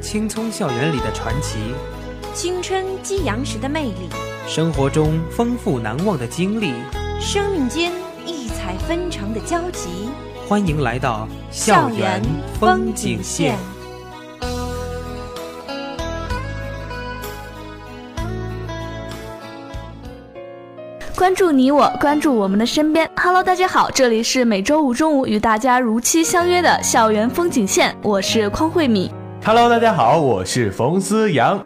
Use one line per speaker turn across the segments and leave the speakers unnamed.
青葱校园里的传奇，
青春激扬时的魅力，
生活中丰富难忘的经历，
生命间异彩纷呈的交集。
欢迎来到校园风景线。
关注你我，关注我们的身边。Hello，大家好，这里是每周五中午与大家如期相约的校园风景线，我是匡慧敏。
Hello，大家好，我是冯思阳。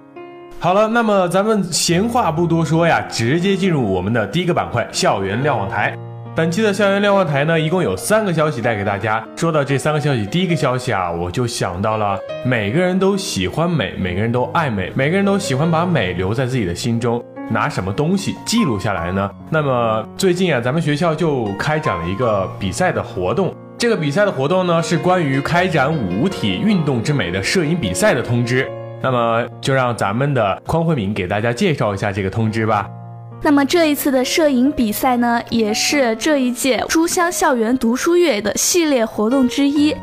好了，那么咱们闲话不多说呀，直接进入我们的第一个板块——校园瞭望台。本期的校园瞭望台呢，一共有三个消息带给大家。说到这三个消息，第一个消息啊，我就想到了，每个人都喜欢美，每个人都爱美，每个人都喜欢把美留在自己的心中。拿什么东西记录下来呢？那么最近啊，咱们学校就开展了一个比赛的活动。这个比赛的活动呢，是关于开展五体运动之美的摄影比赛的通知。那么就让咱们的匡慧敏给大家介绍一下这个通知吧。
那么这一次的摄影比赛呢，也是这一届书香校园读书月的系列活动之一。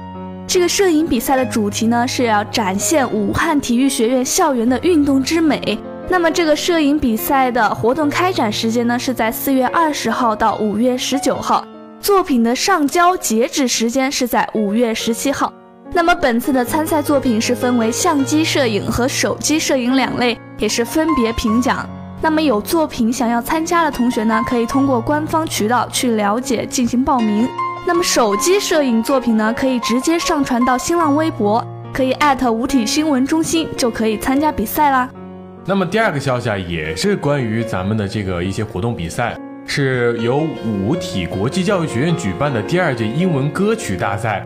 这个摄影比赛的主题呢，是要展现武汉体育学院校园的运动之美。那么这个摄影比赛的活动开展时间呢，是在四月二十号到五月十九号，作品的上交截止时间是在五月十七号。那么本次的参赛作品是分为相机摄影和手机摄影两类，也是分别评奖。那么有作品想要参加的同学呢，可以通过官方渠道去了解进行报名。那么手机摄影作品呢，可以直接上传到新浪微博，可以艾特五体新闻中心，就可以参加比赛啦。
那么第二个消息啊，也是关于咱们的这个一些活动比赛，是由五体国际教育学院举办的第二届英文歌曲大赛。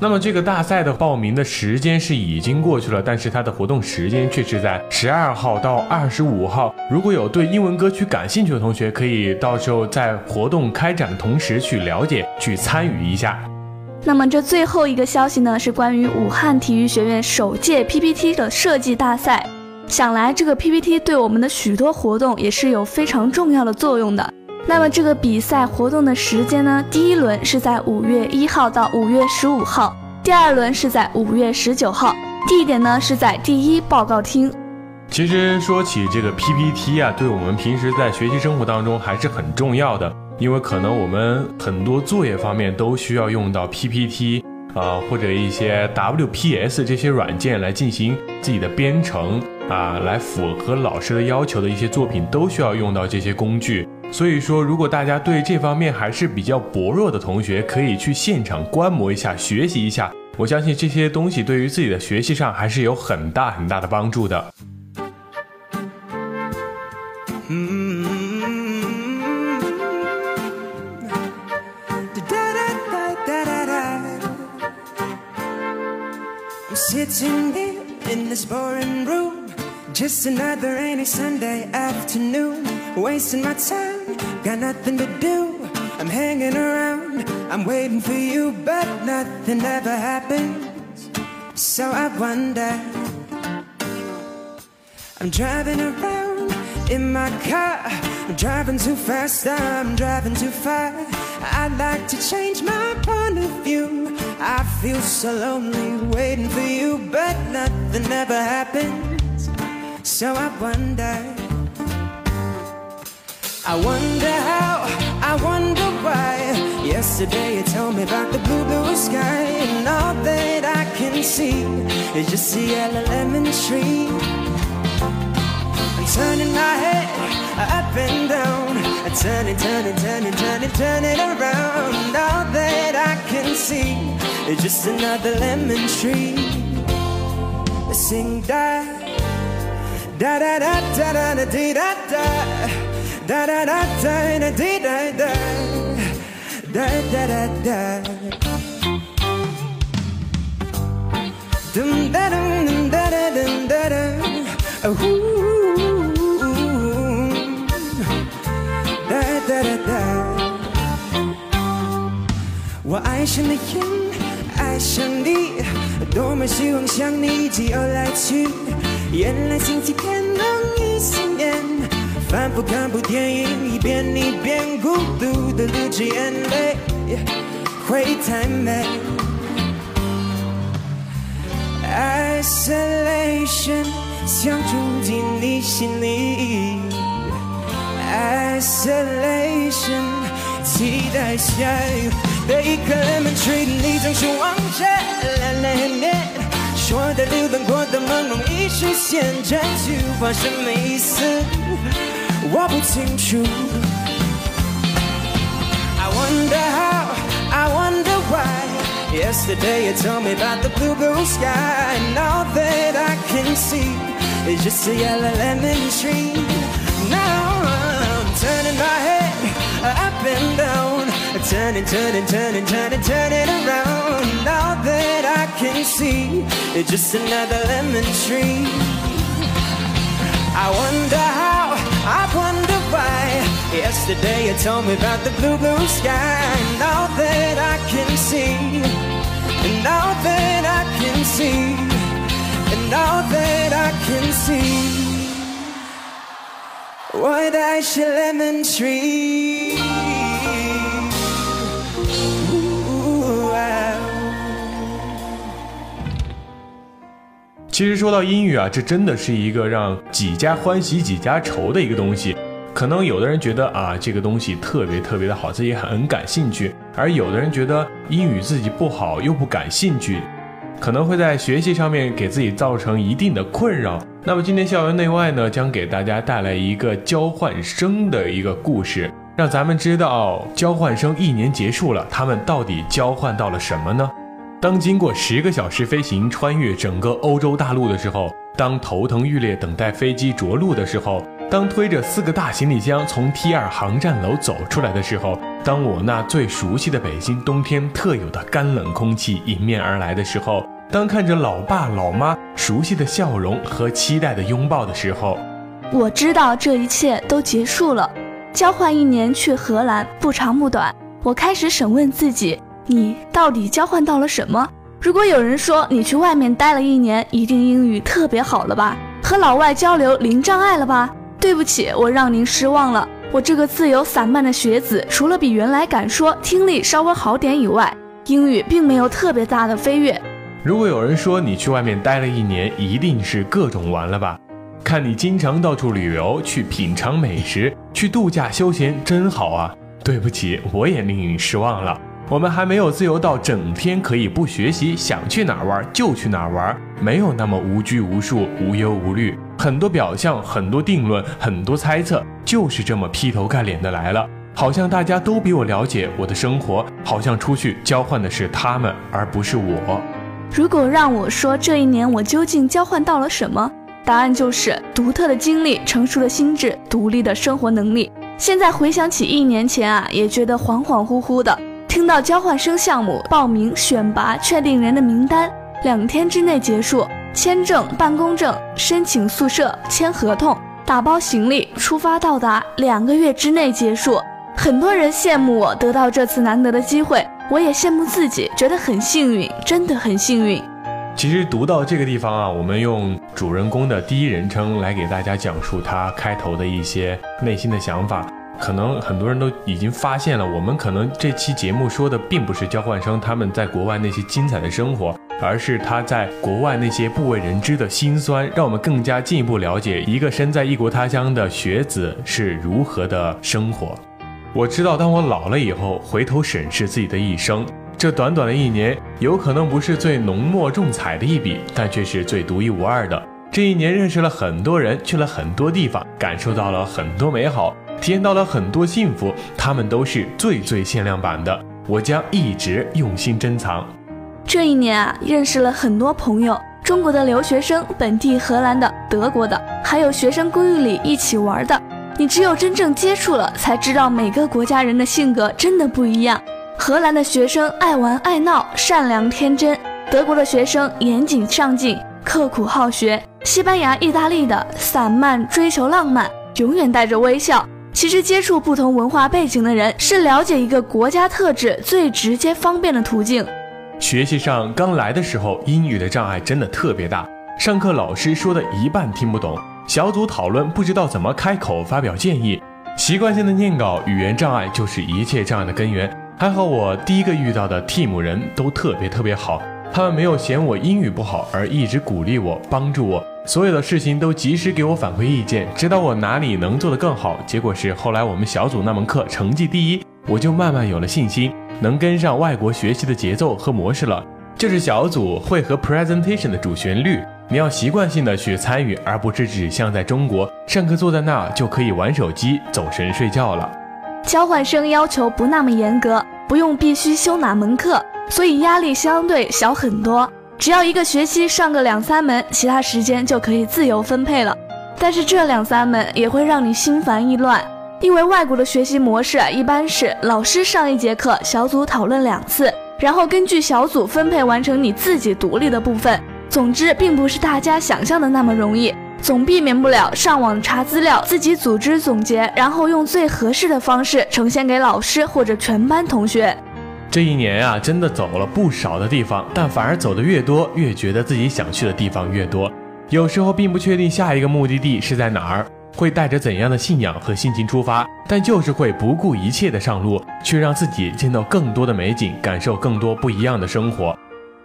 那么这个大赛的报名的时间是已经过去了，但是它的活动时间却是在十二号到二十五号。如果有对英文歌曲感兴趣的同学，可以到时候在活动开展的同时去了解、去参与一下。
那么这最后一个消息呢，是关于武汉体育学院首届 PPT 的设计大赛。想来这个 PPT 对我们的许多活动也是有非常重要的作用的。那么这个比赛活动的时间呢？第一轮是在五月一号到五月十五号，第二轮是在五月十九号，地点呢是在第一报告厅。
其实说起这个 PPT 啊，对我们平时在学习生活当中还是很重要的，因为可能我们很多作业方面都需要用到 PPT。啊，或者一些 WPS 这些软件来进行自己的编程啊，来符合老师的要求的一些作品都需要用到这些工具。所以说，如果大家对这方面还是比较薄弱的同学，可以去现场观摩一下，学习一下。我相信这些东西对于自己的学习上还是有很大很大的帮助的。
Got nothing to do. I'm hanging around, I'm waiting for you, but nothing ever happens. So I wonder. I'm driving around in my car, I'm driving too fast, I'm driving too far. I'd like to change my point of view. I feel so lonely waiting for you, but nothing ever happens. So I wonder. I wonder how, I wonder why. Yesterday you told me about the blue, blue sky, and all that I can see is just the yellow lemon tree. I'm turning my head up and down, turning, turning, turning, turning, turning around. All that I can see is just another lemon tree. Sing da da da da da da da dee da 哒哒哒，哒那地哒哒，哒哒哒哒。哒哒哒哒。我爱上了烟，爱上你，多么希望像你一样来去，原来心欺骗。反复看部电影，一遍一遍孤独的流着眼泪，会太美。Isolation 想住进你心里，Isolation 期待下雨的一颗 lemon tree，你总是望着蓝蓝海面，说的流浪过的梦容易实现，这句话什么意思？I wonder how, I wonder why. Yesterday you told me about the blue, blue sky, and all that I can see is just a yellow lemon tree. Now I'm turning my head up and down, turning, turning, turning, turning, turning around. All that I can see is just another lemon tree. I wonder how. I Yesterday you told me about the blue, blue sky. And all that I can see, and all that I can see, and all that I can see. What I should lemon tree. Ooh, wow.
其实说到英语啊，这真的是一个让几家欢喜几家愁的一个东西。可能有的人觉得啊，这个东西特别特别的好，自己很感兴趣；而有的人觉得英语自己不好又不感兴趣，可能会在学习上面给自己造成一定的困扰。那么今天校园内外呢，将给大家带来一个交换生的一个故事，让咱们知道交换生一年结束了，他们到底交换到了什么呢？当经过十个小时飞行，穿越整个欧洲大陆的时候，当头疼欲裂，等待飞机着陆的时候，当推着四个大行李箱从 T 二航站楼走出来的时候，当我那最熟悉的北京冬天特有的干冷空气迎面而来的时候，当看着老爸老妈熟悉的笑容和期待的拥抱的时候，
我知道这一切都结束了。交换一年去荷兰，不长不短。我开始审问自己：你到底交换到了什么？如果有人说你去外面待了一年，一定英语特别好了吧？和老外交流零障碍了吧？对不起，我让您失望了。我这个自由散漫的学子，除了比原来敢说、听力稍微好点以外，英语并没有特别大的飞跃。
如果有人说你去外面待了一年，一定是各种玩了吧？看你经常到处旅游，去品尝美食，去度假休闲，真好啊！对不起，我也令你失望了。我们还没有自由到整天可以不学习，想去哪儿玩就去哪儿玩，没有那么无拘无束、无忧无虑。很多表象，很多定论，很多猜测，就是这么劈头盖脸的来了。好像大家都比我了解我的生活，好像出去交换的是他们，而不是我。
如果让我说这一年我究竟交换到了什么，答案就是独特的经历、成熟的心智、独立的生活能力。现在回想起一年前啊，也觉得恍恍惚惚的。听到交换生项目报名、选拔、确定人的名单，两天之内结束，签证、办公证、申请宿舍、签合同、打包行李、出发到达，两个月之内结束。很多人羡慕我得到这次难得的机会，我也羡慕自己，觉得很幸运，真的很幸运。
其实读到这个地方啊，我们用主人公的第一人称来给大家讲述他开头的一些内心的想法。可能很多人都已经发现了，我们可能这期节目说的并不是交换生他们在国外那些精彩的生活，而是他在国外那些不为人知的辛酸，让我们更加进一步了解一个身在异国他乡的学子是如何的生活。我知道，当我老了以后，回头审视自己的一生，这短短的一年，有可能不是最浓墨重彩的一笔，但却是最独一无二的。这一年认识了很多人，去了很多地方，感受到了很多美好。体验到了很多幸福，他们都是最最限量版的，我将一直用心珍藏。
这一年啊，认识了很多朋友，中国的留学生、本地荷兰的、德国的，还有学生公寓里一起玩的。你只有真正接触了，才知道每个国家人的性格真的不一样。荷兰的学生爱玩爱闹，善良天真；德国的学生严谨上进，刻苦好学；西班牙、意大利的散漫追求浪漫，永远带着微笑。其实，接触不同文化背景的人，是了解一个国家特质最直接方便的途径。
学习上刚来的时候，英语的障碍真的特别大，上课老师说的一半听不懂，小组讨论不知道怎么开口发表建议，习惯性的念稿，语言障碍就是一切障碍的根源。还好我第一个遇到的 team 人都特别特别好，他们没有嫌我英语不好而一直鼓励我、帮助我，所有的事情都及时给我反馈意见，指导我哪里能做得更好。结果是后来我们小组那门课成绩第一，我就慢慢有了信心，能跟上外国学习的节奏和模式了。这是小组会和 presentation 的主旋律，你要习惯性的去参与，而不是只像在中国上课坐在那就可以玩手机、走神睡觉了。
交换生要求不那么严格，不用必须修哪门课，所以压力相对小很多。只要一个学期上个两三门，其他时间就可以自由分配了。但是这两三门也会让你心烦意乱，因为外国的学习模式一般是老师上一节课，小组讨论两次，然后根据小组分配完成你自己独立的部分。总之，并不是大家想象的那么容易。总避免不了上网查资料，自己组织总结，然后用最合适的方式呈现给老师或者全班同学。
这一年呀，真的走了不少的地方，但反而走的越多，越觉得自己想去的地方越多。有时候并不确定下一个目的地是在哪儿，会带着怎样的信仰和心情出发，但就是会不顾一切的上路，去让自己见到更多的美景，感受更多不一样的生活。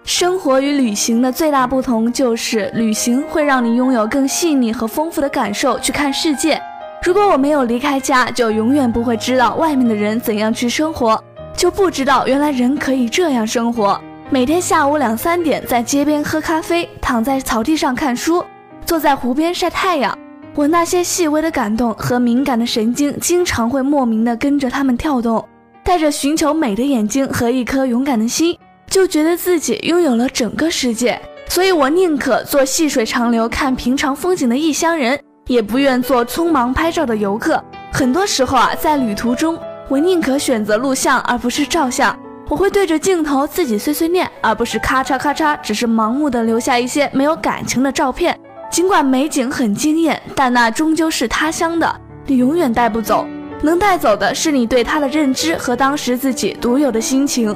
生活与旅行的最大不同就是，旅行会让你拥有更细腻和丰富的感受去看世界。如果我没有离开家，就永远不会知道外面的人怎样去生活，就不知道原来人可以这样生活。每天下午两三点，在街边喝咖啡，躺在草地上看书，坐在湖边晒太阳，我那些细微的感动和敏感的神经，经常会莫名的跟着他们跳动，带着寻求美的眼睛和一颗勇敢的心。就觉得自己拥有了整个世界，所以我宁可做细水长流、看平常风景的异乡人，也不愿做匆忙拍照的游客。很多时候啊，在旅途中，我宁可选择录像而不是照相。我会对着镜头自己碎碎念，而不是咔嚓咔嚓，只是盲目的留下一些没有感情的照片。尽管美景很惊艳，但那终究是他乡的，你永远带不走。能带走的是你对他的认知和当时自己独有的心情。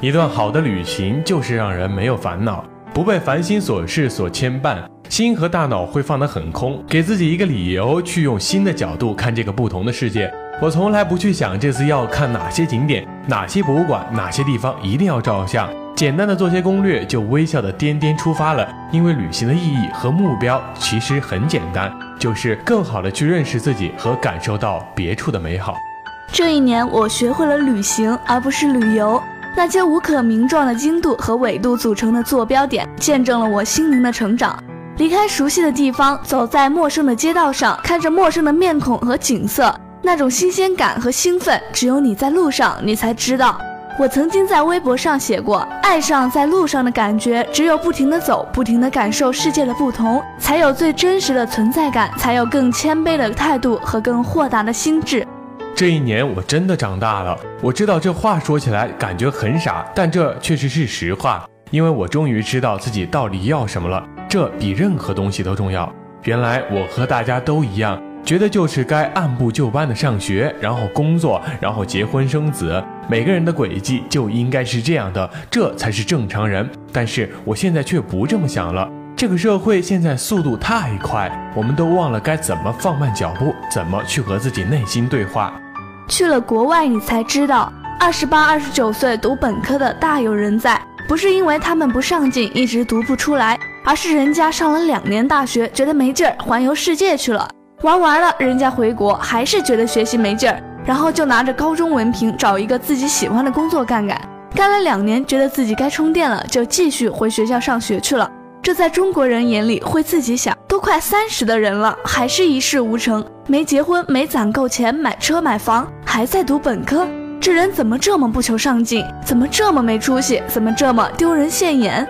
一段好的旅行就是让人没有烦恼，不被烦心琐事所牵绊，心和大脑会放得很空，给自己一个理由去用新的角度看这个不同的世界。我从来不去想这次要看哪些景点、哪些博物馆、哪些地方一定要照相，简单的做些攻略就微笑的颠颠出发了。因为旅行的意义和目标其实很简单，就是更好的去认识自己和感受到别处的美好。
这一年我学会了旅行，而不是旅游。那些无可名状的经度和纬度组成的坐标点，见证了我心灵的成长。离开熟悉的地方，走在陌生的街道上，看着陌生的面孔和景色，那种新鲜感和兴奋，只有你在路上，你才知道。我曾经在微博上写过，爱上在路上的感觉，只有不停的走，不停的感受世界的不同，才有最真实的存在感，才有更谦卑的态度和更豁达的心智。
这一年我真的长大了，我知道这话说起来感觉很傻，但这确实是实话，因为我终于知道自己到底要什么了，这比任何东西都重要。原来我和大家都一样，觉得就是该按部就班的上学，然后工作，然后结婚生子，每个人的轨迹就应该是这样的，这才是正常人。但是我现在却不这么想了，这个社会现在速度太快，我们都忘了该怎么放慢脚步，怎么去和自己内心对话。
去了国外，你才知道，二十八、二十九岁读本科的大有人在。不是因为他们不上进，一直读不出来，而是人家上了两年大学，觉得没劲儿，环游世界去了。玩完了，人家回国还是觉得学习没劲儿，然后就拿着高中文凭找一个自己喜欢的工作干干。干了两年，觉得自己该充电了，就继续回学校上学去了。这在中国人眼里会自己想，都快三十的人了，还是一事无成，没结婚，没攒够钱买车买房，还在读本科，这人怎么这么不求上进？怎么这么没出息？怎么这么丢人现眼？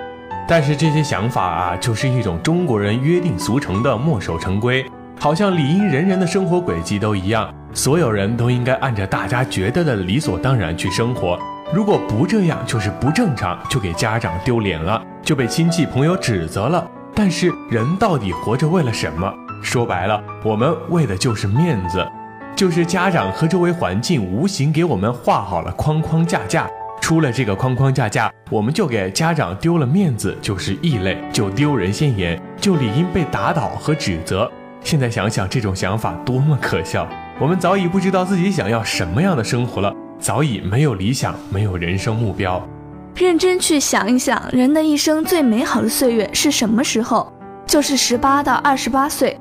但是这些想法啊，就是一种中国人约定俗成的墨守成规，好像理应人人的生活轨迹都一样，所有人都应该按照大家觉得的理所当然去生活。如果不这样，就是不正常，就给家长丢脸了，就被亲戚朋友指责了。但是人到底活着为了什么？说白了，我们为的就是面子，就是家长和周围环境无形给我们画好了框框架架。出了这个框框架架，我们就给家长丢了面子，就是异类，就丢人现眼，就理应被打倒和指责。现在想想，这种想法多么可笑！我们早已不知道自己想要什么样的生活了。早已没有理想，没有人生目标。
认真去想一想，人的一生最美好的岁月是什么时候？就是十八到二十八岁。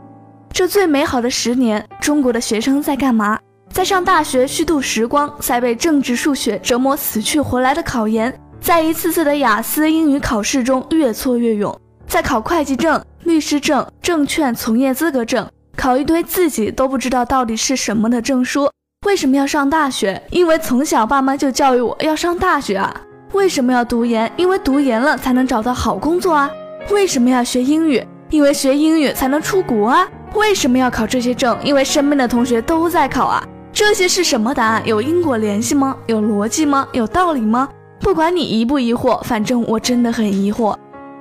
这最美好的十年，中国的学生在干嘛？在上大学虚度时光，在被政治、数学折磨死去活来的考研，在一次次的雅思英语考试中越挫越勇，在考会计证、律师证、证券从业资格证，考一堆自己都不知道到底是什么的证书。为什么要上大学？因为从小爸妈就教育我要上大学啊。为什么要读研？因为读研了才能找到好工作啊。为什么要学英语？因为学英语才能出国啊。为什么要考这些证？因为身边的同学都在考啊。这些是什么答案？有因果联系吗？有逻辑吗？有道理吗？不管你疑不疑惑，反正我真的很疑惑。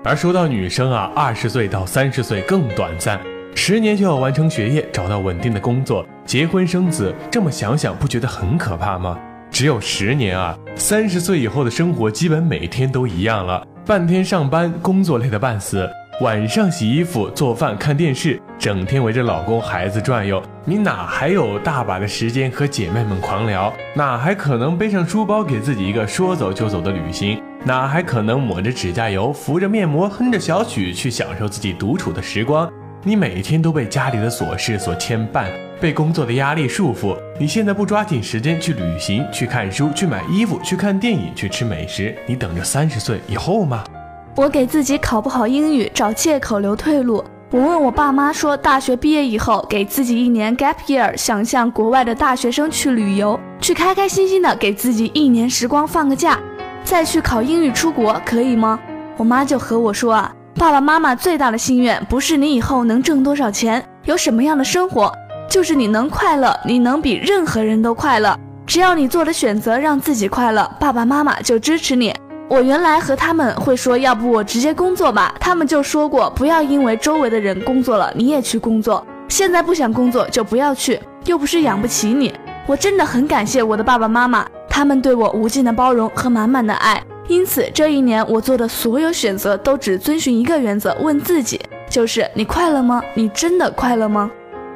而说到女生啊，二十岁到三十岁更短暂，十年就要完成学业，找到稳定的工作，结婚生子。这么想想，不觉得很可怕吗？只有十年啊，三十岁以后的生活基本每天都一样了，半天上班，工作累得半死。晚上洗衣服、做饭、看电视，整天围着老公孩子转悠，你哪还有大把的时间和姐妹们狂聊？哪还可能背上书包给自己一个说走就走的旅行？哪还可能抹着指甲油、敷着面膜、哼着小曲去享受自己独处的时光？你每天都被家里的琐事所牵绊，被工作的压力束缚。你现在不抓紧时间去旅行、去看书、去买衣服、去看电影、去吃美食，你等着三十岁以后吗？
我给自己考不好英语找借口留退路。我问我爸妈说，大学毕业以后给自己一年 gap year，想像国外的大学生去旅游，去开开心心的给自己一年时光放个假，再去考英语出国，可以吗？我妈就和我说啊，爸爸妈妈最大的心愿不是你以后能挣多少钱，有什么样的生活，就是你能快乐，你能比任何人都快乐。只要你做的选择让自己快乐，爸爸妈妈就支持你。我原来和他们会说，要不我直接工作吧。他们就说过，不要因为周围的人工作了，你也去工作。现在不想工作就不要去，又不是养不起你。我真的很感谢我的爸爸妈妈，他们对我无尽的包容和满满的爱。因此，这一年我做的所有选择都只遵循一个原则：问自己，就是你快乐吗？你真的快乐吗？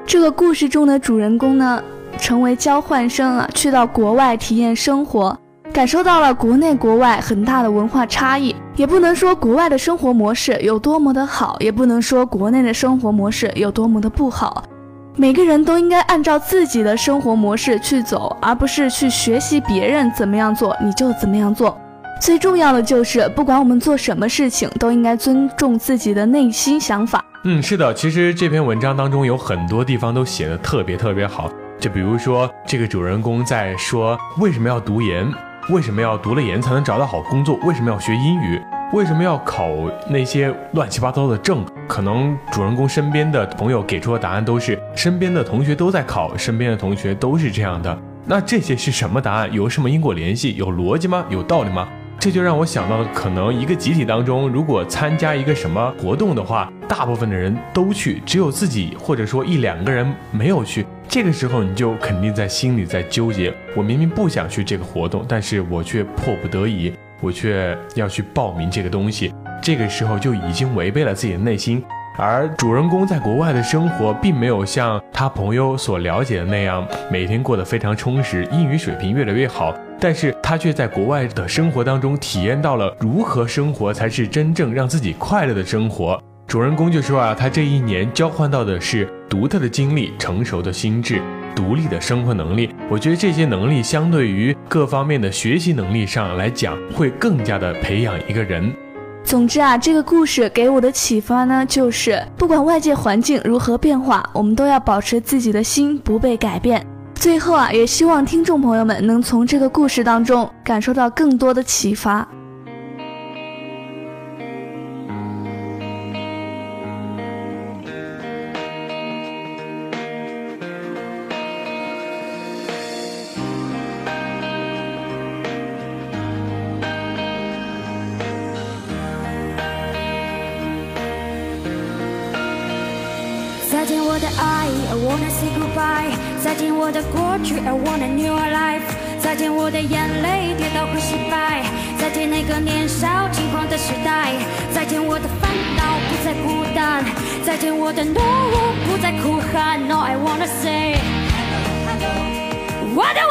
这个故事中的主人公呢，成为交换生啊，去到国外体验生活。感受到了国内国外很大的文化差异，也不能说国外的生活模式有多么的好，也不能说国内的生活模式有多么的不好。每个人都应该按照自己的生活模式去走，而不是去学习别人怎么样做你就怎么样做。最重要的就是，不管我们做什么事情，都应该尊重自己的内心想法。
嗯，是的，其实这篇文章当中有很多地方都写的特别特别好，就比如说这个主人公在说为什么要读研。为什么要读了研才能找到好工作？为什么要学英语？为什么要考那些乱七八糟的证？可能主人公身边的朋友给出的答案都是身边的同学都在考，身边的同学都是这样的。那这些是什么答案？有什么因果联系？有逻辑吗？有道理吗？这就让我想到了，可能一个集体当中，如果参加一个什么活动的话，大部分的人都去，只有自己或者说一两个人没有去。这个时候你就肯定在心里在纠结，我明明不想去这个活动，但是我却迫不得已，我却要去报名这个东西。这个时候就已经违背了自己的内心。而主人公在国外的生活，并没有像他朋友所了解的那样，每天过得非常充实，英语水平越来越好。但是他却在国外的生活当中体验到了如何生活才是真正让自己快乐的生活。主人公就说啊，他这一年交换到的是独特的经历、成熟的心智、独立的生活能力。我觉得这些能力相对于各方面的学习能力上来讲，会更加的培养一个人。
总之啊，这个故事给我的启发呢，就是不管外界环境如何变化，我们都要保持自己的心不被改变。最后啊，也希望听众朋友们能从这个故事当中感受到更多的启发。
见我的爱，I wanna say goodbye。再见我的过去，I want a new life。再见我的眼泪，跌倒和失败。再见那个年少轻狂的时代。再见我的烦恼，不再孤单。再见我的懦弱，不再哭喊。No I wanna say，我的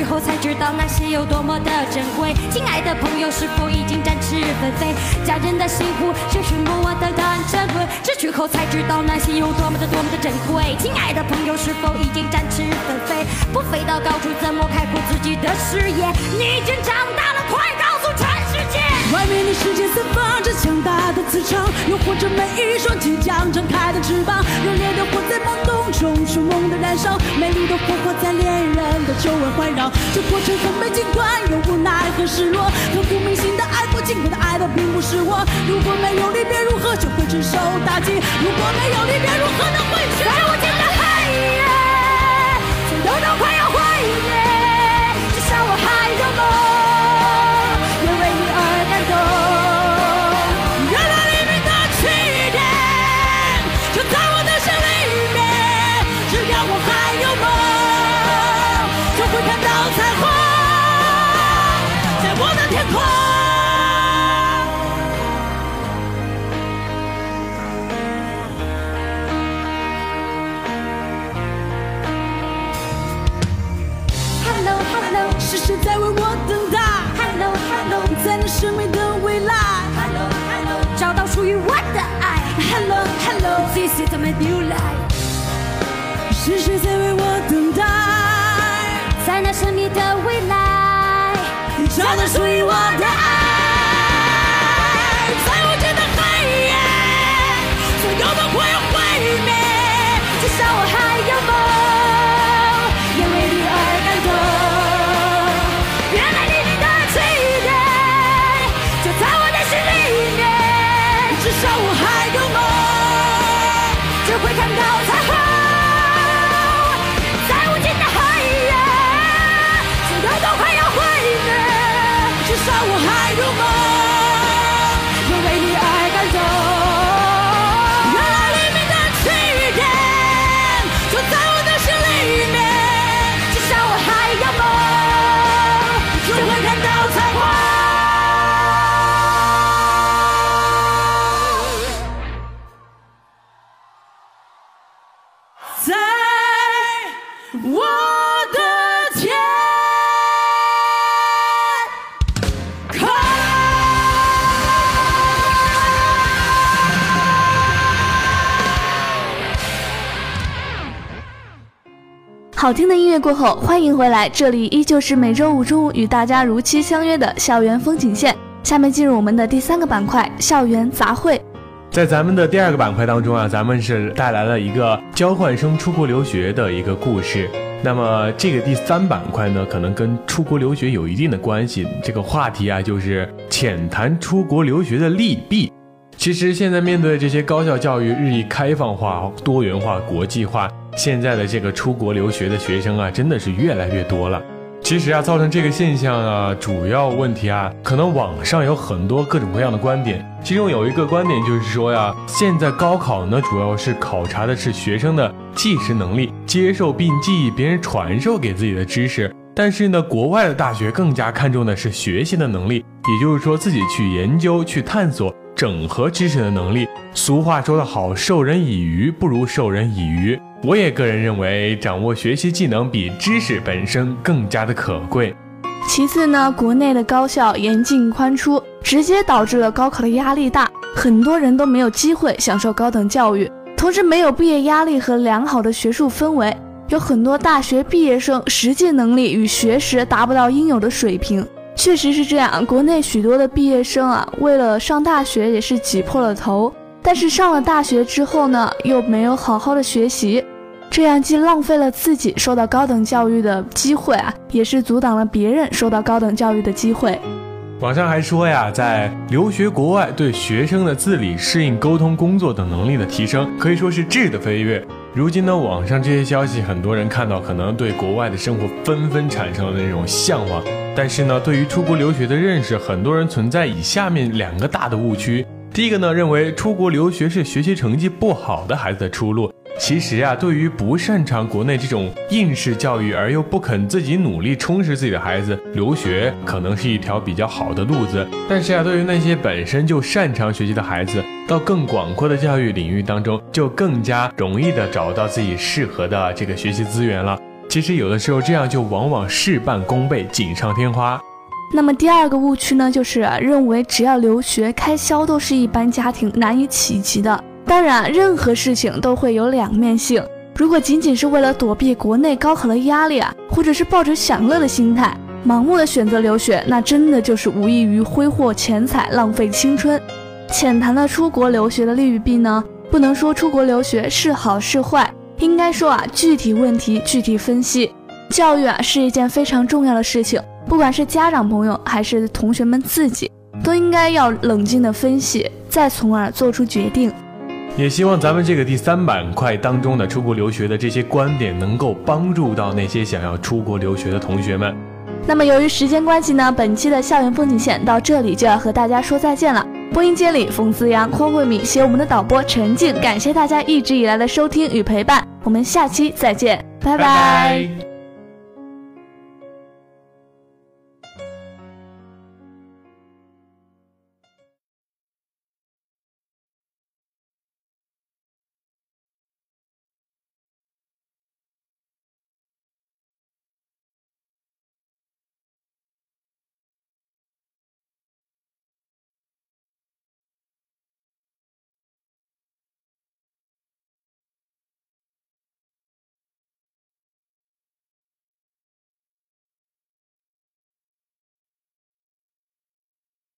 追，自学后才知道那些有多么的珍贵。亲爱的朋友，是否已经展翅纷飞？家人的幸福是许默默的单珍贵，失去后才知道那些有多么的多么的珍贵。亲爱的朋友，是否已经展翅纷飞？不飞到高处，怎么开阔自己的视野？你已经长大了，快告诉全世界！
外面的世界散发着强大的磁场，诱惑着每一双即将张开的翅膀。热烈的活在梦动中凶猛的燃烧，美丽的火花在恋人的周围环绕。这过程很美，尽管有无奈和失落。刻骨铭心的爱过，尽管的爱的并不是我。如果没有离别，如何就会承受打击？如果没有离别，如
在那神秘的未来，
找到属于我的爱。
好听的音乐过后，欢迎回来，这里依旧是每周五中午与大家如期相约的校园风景线。下面进入我们的第三个板块——校园杂烩。
在咱们的第二个板块当中啊，咱们是带来了一个交换生出国留学的一个故事。那么这个第三板块呢，可能跟出国留学有一定的关系。这个话题啊，就是浅谈出国留学的利弊。其实现在面对这些高校教育日益开放化、多元化、国际化，现在的这个出国留学的学生啊，真的是越来越多了。其实啊，造成这个现象啊，主要问题啊，可能网上有很多各种各样的观点。其中有一个观点就是说呀，现在高考呢，主要是考察的是学生的记识能力，接受并记忆别人传授给自己的知识。但是呢，国外的大学更加看重的是学习的能力，也就是说自己去研究、去探索、整合知识的能力。俗话说得好，授人以鱼不如授人以渔。我也个人认为，掌握学习技能比知识本身更加的可贵。
其次呢，国内的高校严进宽出，直接导致了高考的压力大，很多人都没有机会享受高等教育，同时没有毕业压力和良好的学术氛围，有很多大学毕业生实际能力与学识达不到应有的水平。确实是这样，国内许多的毕业生啊，为了上大学也是挤破了头，但是上了大学之后呢，又没有好好的学习。这样既浪费了自己受到高等教育的机会啊，也是阻挡了别人受到高等教育的机会。
网上还说呀，在留学国外对学生的自理、适应、沟通、工作等能力的提升，可以说是质的飞跃。如今呢，网上这些消息，很多人看到可能对国外的生活纷纷产生了那种向往。但是呢，对于出国留学的认识，很多人存在以下面两个大的误区。第一个呢，认为出国留学是学习成绩不好的孩子的出路。其实啊，对于不擅长国内这种应试教育而又不肯自己努力充实自己的孩子，留学可能是一条比较好的路子。但是啊，对于那些本身就擅长学习的孩子，到更广阔的教育领域当中，就更加容易的找到自己适合的这个学习资源了。其实有的时候这样就往往事半功倍，锦上添花。
那么第二个误区呢，就是认为只要留学，开销都是一般家庭难以企及的。当然，任何事情都会有两面性。如果仅仅是为了躲避国内高考的压力啊，或者是抱着享乐的心态，盲目的选择留学，那真的就是无异于挥霍钱财、浪费青春。浅谈了出国留学的利与弊呢，不能说出国留学是好是坏，应该说啊，具体问题具体分析。教育啊是一件非常重要的事情，不管是家长朋友还是同学们自己，都应该要冷静的分析，再从而做出决定。
也希望咱们这个第三板块当中的出国留学的这些观点，能够帮助到那些想要出国留学的同学们。
那么由于时间关系呢，本期的校园风景线到这里就要和大家说再见了。播音间里，冯子阳、匡慧敏携我们的导播陈静，感谢大家一直以来的收听与陪伴，我们下期再见，拜拜。